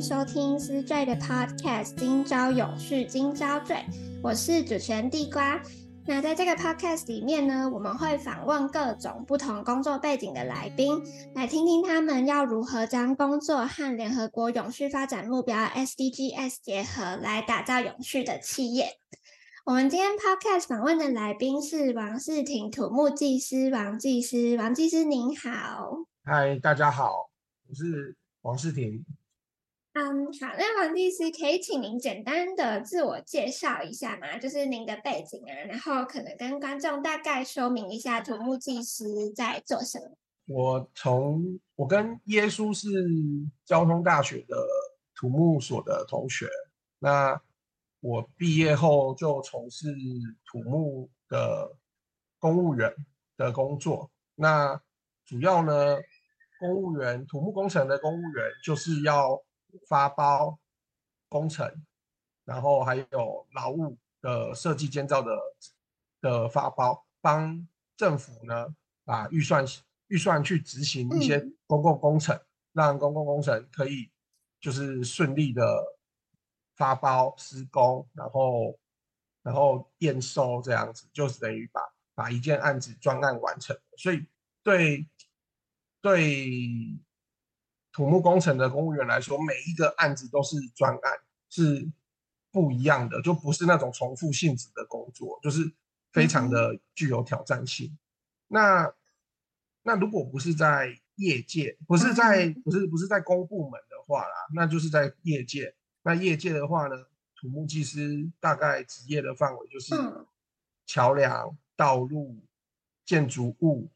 收听思醉的 Podcast《今朝永续，今朝醉》，我是主持人地瓜。那在这个 Podcast 里面呢，我们会访问各种不同工作背景的来宾，来听听他们要如何将工作和联合国永续发展目标 SDGs 结合，来打造永续的企业。我们今天 Podcast 访问的来宾是王世廷土木技师，王技师，王技师您好。嗨，大家好，我是王世廷。嗯，好，那王技师可以请您简单的自我介绍一下吗？就是您的背景啊，然后可能跟观众大概说明一下土木技师在做什么。我从我跟耶稣是交通大学的土木所的同学，那我毕业后就从事土木的公务员的工作。那主要呢，公务员土木工程的公务员就是要。发包工程，然后还有劳务的设计建造的的发包，帮政府呢把预算预算去执行一些公共工程，嗯、让公共工程可以就是顺利的发包施工，然后然后验收这样子，就是等于把把一件案子专案完成。所以对对。土木工程的公务员来说，每一个案子都是专案，是不一样的，就不是那种重复性质的工作，就是非常的具有挑战性。嗯、那那如果不是在业界，不是在不是不是在公部门的话啦，那就是在业界。那业界的话呢，土木技师大概职业的范围就是桥梁、道路、建筑物，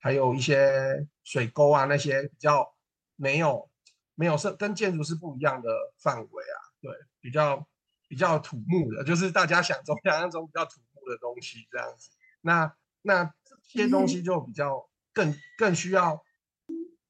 还有一些水沟啊那些比较。没有，没有是跟建筑是不一样的范围啊，对，比较比较土木的，就是大家想中 想象中比较土木的东西这样子。那那这些东西就比较更更需要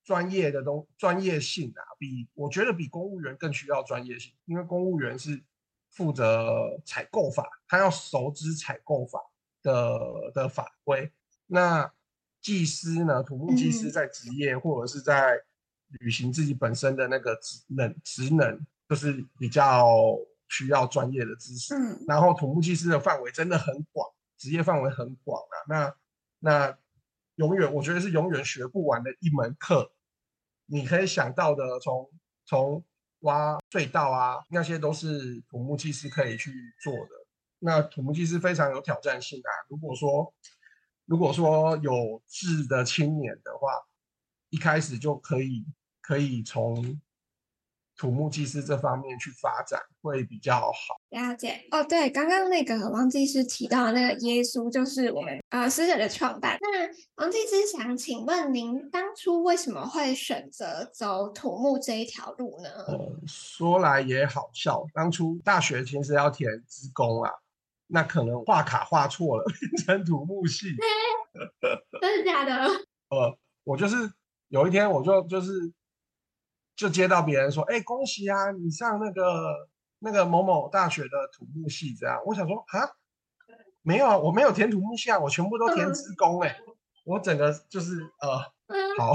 专业的东专业性啊，比我觉得比公务员更需要专业性，因为公务员是负责采购法，他要熟知采购法的的法规。那技师呢，土木技师在职业或者是在履行自己本身的那个职能，职能就是比较需要专业的知识。嗯，然后土木技师的范围真的很广，职业范围很广啊。那那永远我觉得是永远学不完的一门课。你可以想到的，从从挖隧道啊，那些都是土木技师可以去做的。那土木技师非常有挑战性啊。如果说如果说有志的青年的话，一开始就可以。可以从土木技师这方面去发展，会比较好。了解哦，对，刚刚那个王技师提到那个耶稣，就是我们呃师者的创办。那王技师想请问您，当初为什么会选择走土木这一条路呢？呃，说来也好笑，当初大学其实要填职工啊，那可能画卡画错了，变成土木系。真的假的？呃，我就是有一天，我就就是。就接到别人说，哎、欸，恭喜啊，你上那个那个某某大学的土木系，这样。我想说，啊，没有啊，我没有填土木系啊，我全部都填资工，哎，我整个就是呃，好，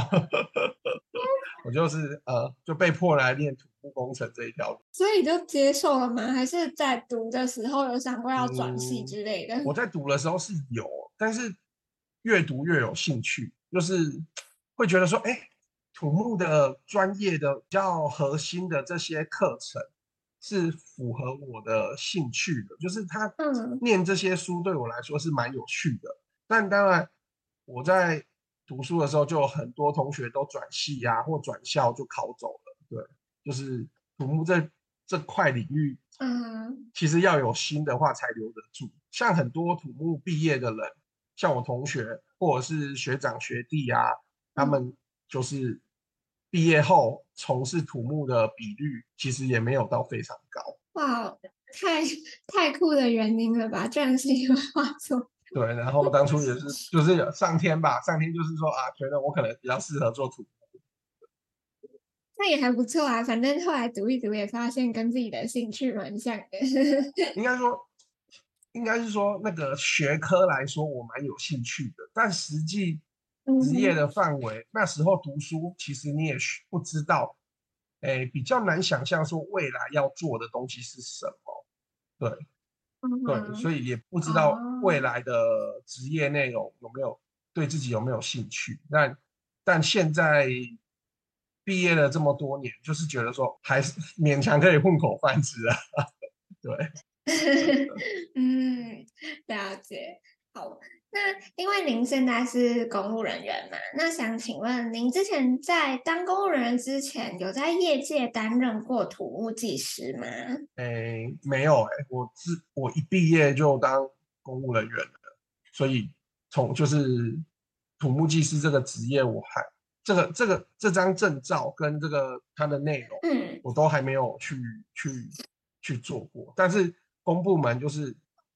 我就是呃，就被迫来念土木工程这一条路。所以就接受了吗？还是在读的时候有想过要转系之类的？嗯，我在读的时候是有，但是越读越有兴趣，就是会觉得说，哎、欸。土木的专业的比较核心的这些课程是符合我的兴趣的，就是他念这些书对我来说是蛮有趣的。但当然，我在读书的时候就有很多同学都转系呀、啊，或转校就考走了。对，就是土木这这块领域，嗯，其实要有心的话才留得住。像很多土木毕业的人，像我同学或者是学长学弟啊。他们就是毕业后从事土木的比率其实也没有到非常高。哇，太太酷的原因了吧？居然是因为画作。对，然后当初也是 就是上天吧，上天就是说啊，觉得我可能比较适合做土木。那也还不错啊，反正后来读一读也发现跟自己的兴趣蛮像的。应该说，应该是说那个学科来说我蛮有兴趣的，但实际职业的范围，嗯、那时候读书其实你也不知道，哎，比较难想象说未来要做的东西是什么。对，嗯、对，所以也不知道未来的职业内容有没有对自己有没有兴趣。但但现在。毕业了这么多年，就是觉得说还是勉强可以混口饭吃啊。对，嗯，了解。好，那因为您现在是公务人员嘛，那想请问您之前在当公务人员之前，有在业界担任过土木技师吗？诶，没有诶，我自我一毕业就当公务人员了，所以从就是土木技师这个职业，我还。这个这个这张证照跟这个它的内容，嗯，我都还没有去去去做过。但是公部门就是，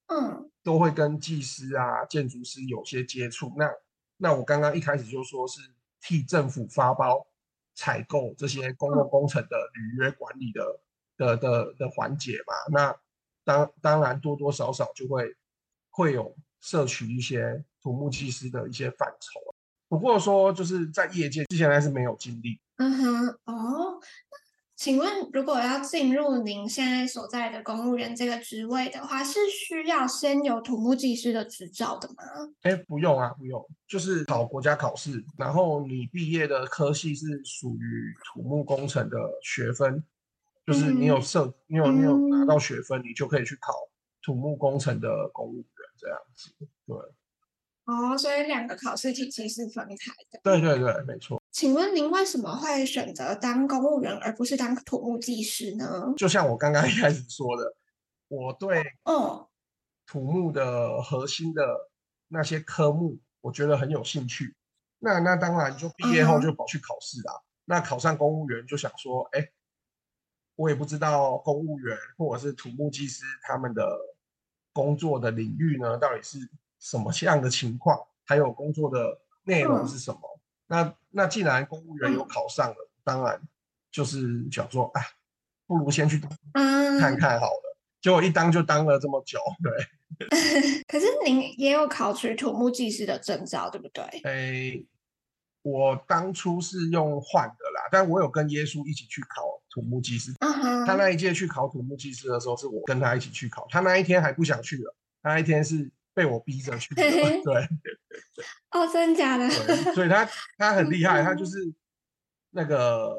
嗯，都会跟技师啊、建筑师有些接触。那那我刚刚一开始就说是替政府发包、采购这些公共工程的履约管理的的的的环节嘛。那当当然多多少少就会会有摄取一些土木技师的一些范畴。不过说，就是在业界之前还是没有经历。嗯哼，哦，请问如果要进入您现在所在的公务员这个职位的话，是需要先有土木技师的执照的吗？哎，不用啊，不用，就是考国家考试，然后你毕业的科系是属于土木工程的学分，就是你有设，你有你有拿到学分，你就可以去考土木工程的公务员这样子，对。哦，所以两个考试体系是分开的。对对对，没错。请问您为什么会选择当公务员而不是当土木技师呢？就像我刚刚一开始说的，我对嗯土木的核心的那些科目，我觉得很有兴趣。那那当然就毕业后就跑去考试啦。嗯、那考上公务员就想说，哎，我也不知道公务员或者是土木技师他们的工作的领域呢，到底是。什么样的情况，还有工作的内容是什么？嗯、那那既然公务员有考上了，嗯、当然就是想说，哎，不如先去看看好了。嗯、结果一当就当了这么久，对。可是您也有考取土木技师的证照，对不对？哎，我当初是用换的啦，但我有跟耶稣一起去考土木技师。他那一届去考土木技师的时候，是我跟他一起去考。他那一天还不想去了，他那一天是。被我逼着去，对，哦，真假的，所以他 他很厉害，他就是那个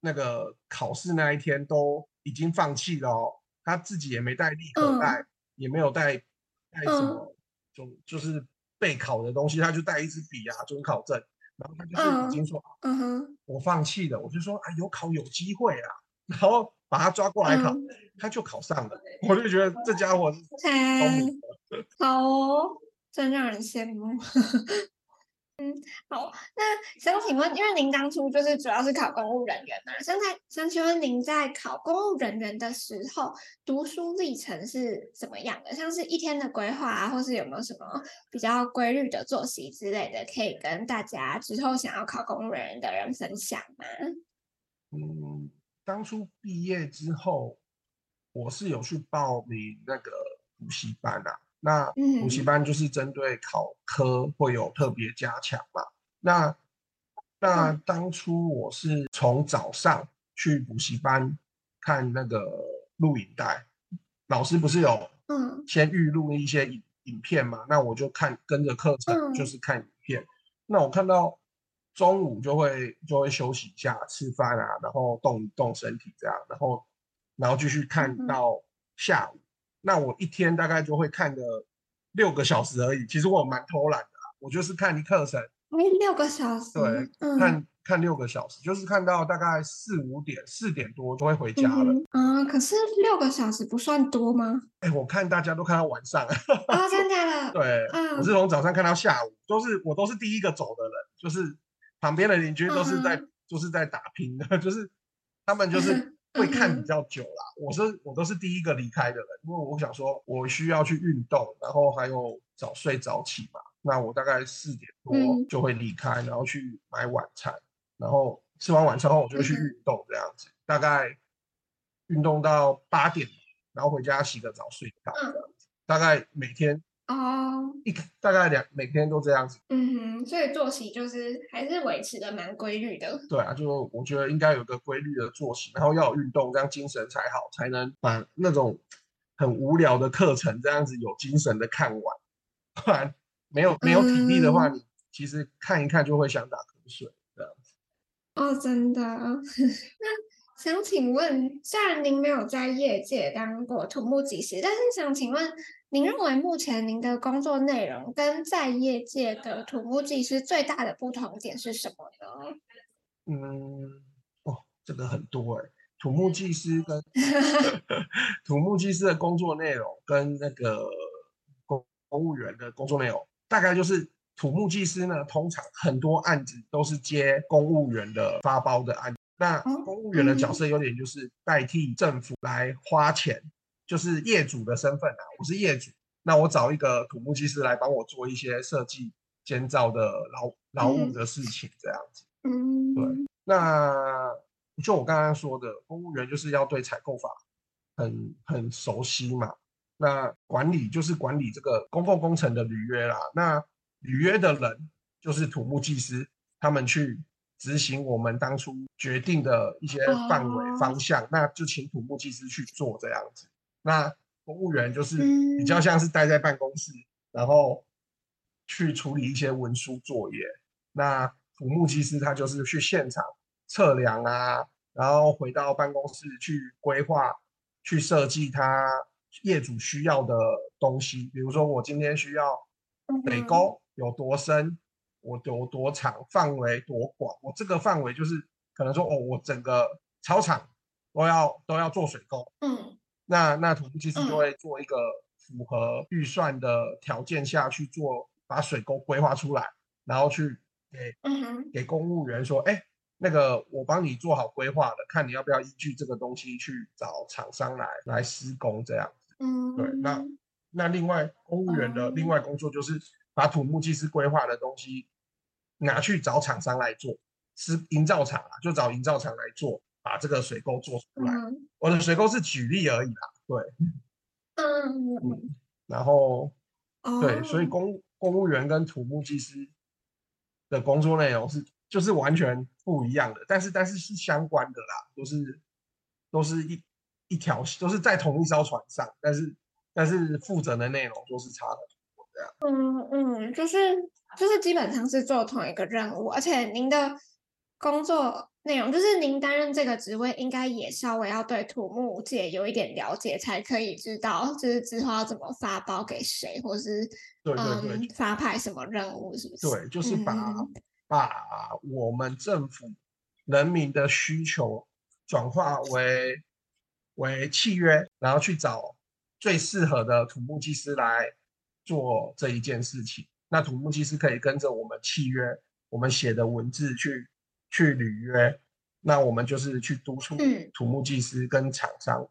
那个考试那一天都已经放弃了哦，他自己也没带立可带，也没有带带什么，就就是备考的东西，他就带一支笔啊，准考证，然后他就是已经说，嗯哼，我放弃了，我就说啊，有考有机会啊，然后把他抓过来考，他就考上了，我就觉得这家伙是聪明。好哦，真让人羡慕。嗯，好，那想请问，因为您当初就是主要是考公务人员嘛，现在想请问您在考公务人员的时候，读书历程是怎么样的？像是一天的规划啊，或是有没有什么比较规律的作息之类的，可以跟大家之后想要考公务人员的人分享吗？嗯，当初毕业之后，我是有去报名那个补习班啊。那补习班就是针对考科会有特别加强嘛？那那当初我是从早上去补习班看那个录影带，老师不是有嗯先预录一些影影片嘛？那我就看跟着课程就是看影片。那我看到中午就会就会休息一下吃饭啊，然后动一动身体这样，然后然后继续看到下午。那我一天大概就会看个六个小时而已。其实我蛮偷懒的，我就是看一课程，哎，六个小时，对，嗯、看看六个小时，就是看到大概四五点、四点多就会回家了。嗯，可是六个小时不算多吗？哎，我看大家都看到晚上。啊、哦，真的假的？对，嗯、我是从早上看到下午，都是我都是第一个走的人，就是旁边的邻居都是在、嗯、就是在打拼的，就是他们就是 会看比较久啦。嗯、我是我都是第一个离开的人，因为我想说我需要去运动，然后还有早睡早起嘛。那我大概四点多就会离开，然后去买晚餐，然后吃完晚餐后我就去运动这样子，大概运动到八点，然后回家洗个澡睡觉这样子，大概每天。哦，一大概两每天都这样子，嗯哼，所以作息就是还是维持的蛮规律的。对啊，就我觉得应该有个规律的作息，然后要有运动，这样精神才好，才能把那种很无聊的课程这样子有精神的看完。不然没有没有体力的话，嗯、你其实看一看就会想打瞌睡这样子。哦，真的。那 想请问，虽然您没有在业界当过土木技师，但是想请问。您认为目前您的工作内容跟在业界的土木技师最大的不同点是什么呢？嗯，哦，这个很多哎，土木技师跟 土木技师的工作内容跟那个公公务员的工作内容，大概就是土木技师呢，通常很多案子都是接公务员的发包的案子，那公务员的角色有点就是代替政府来花钱。就是业主的身份啊，我是业主，那我找一个土木技师来帮我做一些设计、建造的劳劳务的事情，这样子。嗯，对。那就我刚刚说的，公务员就是要对采购法很很熟悉嘛。那管理就是管理这个公共工程的履约啦。那履约的人就是土木技师，他们去执行我们当初决定的一些范围方向，那就请土木技师去做这样子。那公务员就是比较像是待在办公室，嗯、然后去处理一些文书作业。那土木技师他就是去现场测量啊，然后回到办公室去规划、去设计他业主需要的东西。比如说，我今天需要水沟有多深，我有多长，范围多广。我这个范围就是可能说，哦，我整个操场都要都要做水沟。嗯。那那土木其实就会做一个符合预算的条件下去做，把水沟规划出来，然后去给给公务员说，哎，那个我帮你做好规划了，看你要不要依据这个东西去找厂商来来施工这样子。嗯，对。那那另外公务员的另外工作就是把土木技师规划的东西拿去找厂商来做，是营造厂啊，就找营造厂来做。把这个水沟做出来，嗯、我的水沟是举例而已啦，对，嗯，嗯然后，哦、对，所以公公务员跟土木技师的工作内容是就是完全不一样的，但是但是是相关的啦，都是都是一一条，都是在同一艘船上，但是但是负责的内容都是差的，嗯嗯，就是就是基本上是做同一个任务，而且您的工作。内容就是您担任这个职位，应该也稍微要对土木界有一点了解，才可以知道就是之后要怎么发包给谁，或是对对对、嗯、发派什么任务，是不是？对，就是把、嗯、把我们政府人民的需求转化为为契约，然后去找最适合的土木技师来做这一件事情。那土木技师可以跟着我们契约，我们写的文字去。去履约，那我们就是去督促土木技师跟厂商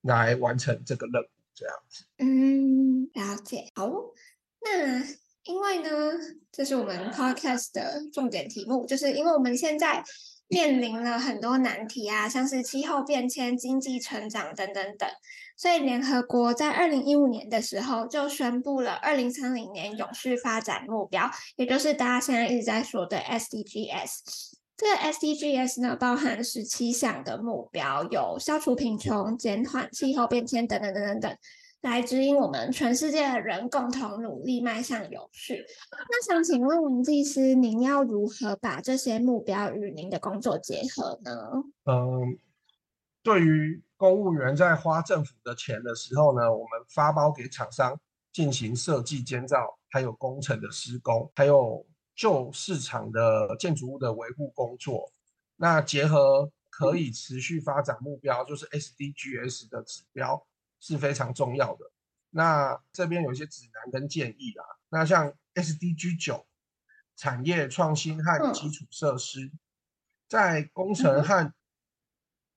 来完成这个任务，这样子。嗯，了解。好，那因为呢，这是我们 podcast 的重点题目，就是因为我们现在面临了很多难题啊，像是气候变迁、经济成长等等等，所以联合国在二零一五年的时候就宣布了二零三零年永续发展目标，也就是大家现在一直在说的 SDGs。这个 SDGs 呢，包含十七项的目标，有消除贫穷、减缓气候变迁等等等等等，来指引我们全世界的人共同努力迈向永续。那想请问王技师，您要如何把这些目标与您的工作结合呢？嗯，对于公务员在花政府的钱的时候呢，我们发包给厂商进行设计、建造，还有工程的施工，还有。就市场的建筑物的维护工作，那结合可以持续发展目标，就是 SDGs 的指标是非常重要的。那这边有一些指南跟建议啊，那像 SDG 九产业创新和基础设施。在工程和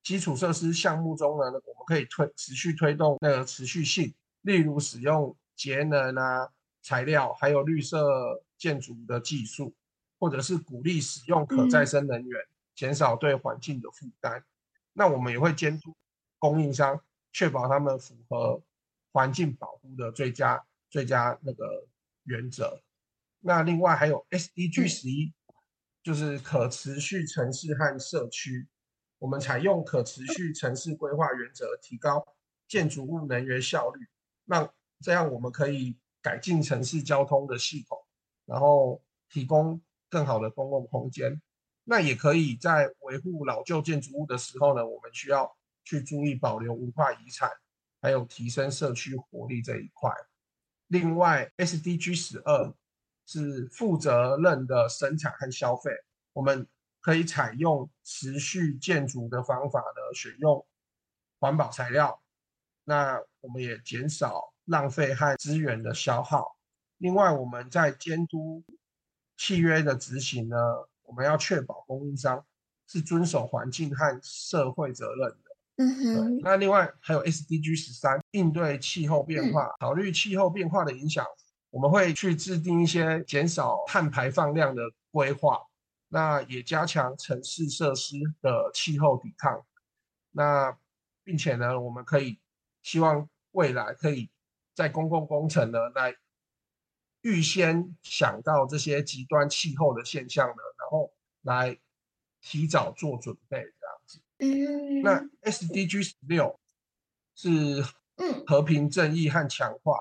基础设施项目中呢，我们可以推持续推动那个持续性，例如使用节能啊材料，还有绿色建筑的技术，或者是鼓励使用可再生能源，减少对环境的负担。那我们也会监督供应商，确保他们符合环境保护的最佳最佳那个原则。那另外还有 SDG 十一，就是可持续城市和社区。我们采用可持续城市规划原则，提高建筑物能源效率，那这样我们可以改进城市交通的系统，然后提供更好的公共空间。那也可以在维护老旧建筑物的时候呢，我们需要去注意保留文化遗产，还有提升社区活力这一块。另外，SDG 十二是负责任的生产和消费，我们。可以采用持续建筑的方法呢，选用环保材料，那我们也减少浪费和资源的消耗。另外，我们在监督契约的执行呢，我们要确保供应商是遵守环境和社会责任。嗯哼。那另外还有 SDG 十三，应对气候变化，考虑气候变化的影响，我们会去制定一些减少碳排放量的规划。那也加强城市设施的气候抵抗，那并且呢，我们可以希望未来可以在公共工程呢来预先想到这些极端气候的现象呢，然后来提早做准备。嗯。那 SDG 十六是和平、正义和强化。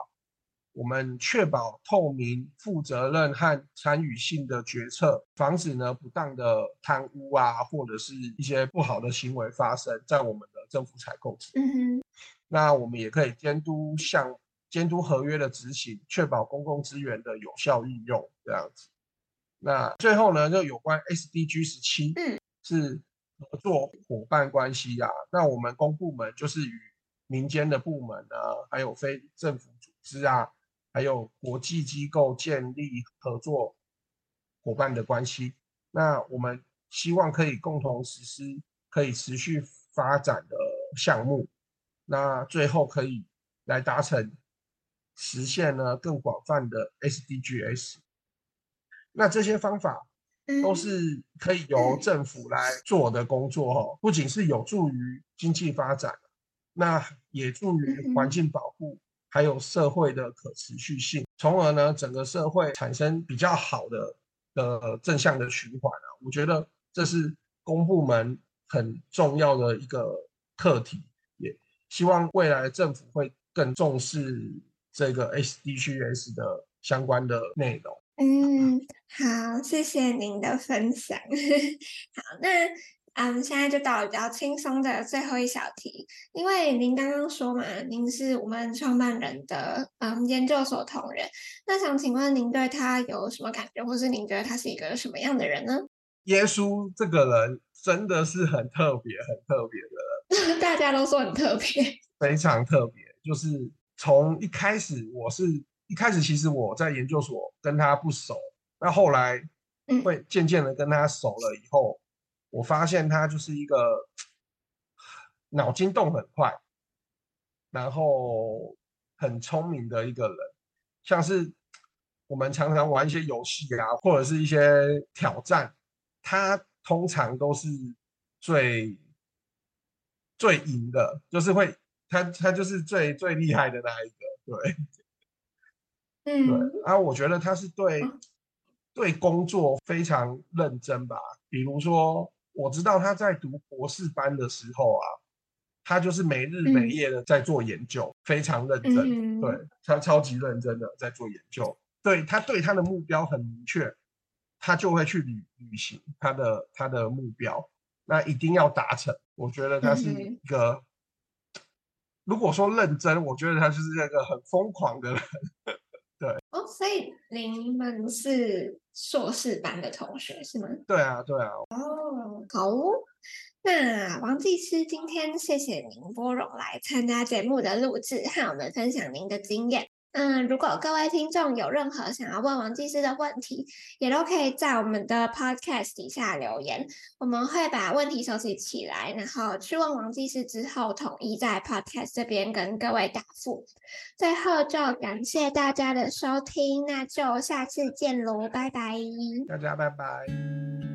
我们确保透明、负责任和参与性的决策，防止呢不当的贪污啊，或者是一些不好的行为发生在我们的政府采购时。嗯哼。那我们也可以监督项监督合约的执行，确保公共资源的有效运用，这样子。那最后呢，就有关 SDG 十七，嗯，是合作伙伴关系啊。那我们公部门就是与民间的部门啊，还有非政府组织啊。还有国际机构建立合作伙伴的关系，那我们希望可以共同实施可以持续发展的项目，那最后可以来达成实现呢更广泛的 SDGs。那这些方法都是可以由政府来做的工作哦，不仅是有助于经济发展，那也助于环境保护。还有社会的可持续性，从而呢，整个社会产生比较好的的正向的循环啊。我觉得这是公部门很重要的一个课题，也希望未来政府会更重视这个 SDGs 的相关的内容。嗯，好，谢谢您的分享。好，那。嗯，现在就到了比较轻松的最后一小题，因为您刚刚说嘛，您是我们创办人的嗯研究所同仁，那想请问您对他有什么感觉，或是您觉得他是一个什么样的人呢？耶稣这个人真的是很特别、很特别的人，大家都说很特别，非常特别。就是从一开始，我是一开始其实我在研究所跟他不熟，那后来会渐渐的跟他熟了以后。嗯我发现他就是一个脑筋动很快，然后很聪明的一个人。像是我们常常玩一些游戏啊，或者是一些挑战，他通常都是最最赢的，就是会他他就是最最厉害的那一个。对，嗯，对。啊，我觉得他是对对工作非常认真吧，比如说。我知道他在读博士班的时候啊，他就是没日没夜的在做研究，嗯、非常认真，嗯、对，他超级认真的在做研究。对，他对他的目标很明确，他就会去履履行他的他的目标，那一定要达成。我觉得他是一个，嗯、如果说认真，我觉得他就是一个很疯狂的人。对哦，所以您们是硕士班的同学是吗？对啊，对啊。哦，好哦。那王技师，今天谢谢您拨冗来参加节目的录制，和我们分享您的经验。嗯，如果各位听众有任何想要问王技师的问题，也都可以在我们的 podcast 底下留言，我们会把问题收集起来，然后去问王技师之后，统一在 podcast 这边跟各位答复。最后就感谢大家的收听，那就下次见喽，拜拜。大家拜拜。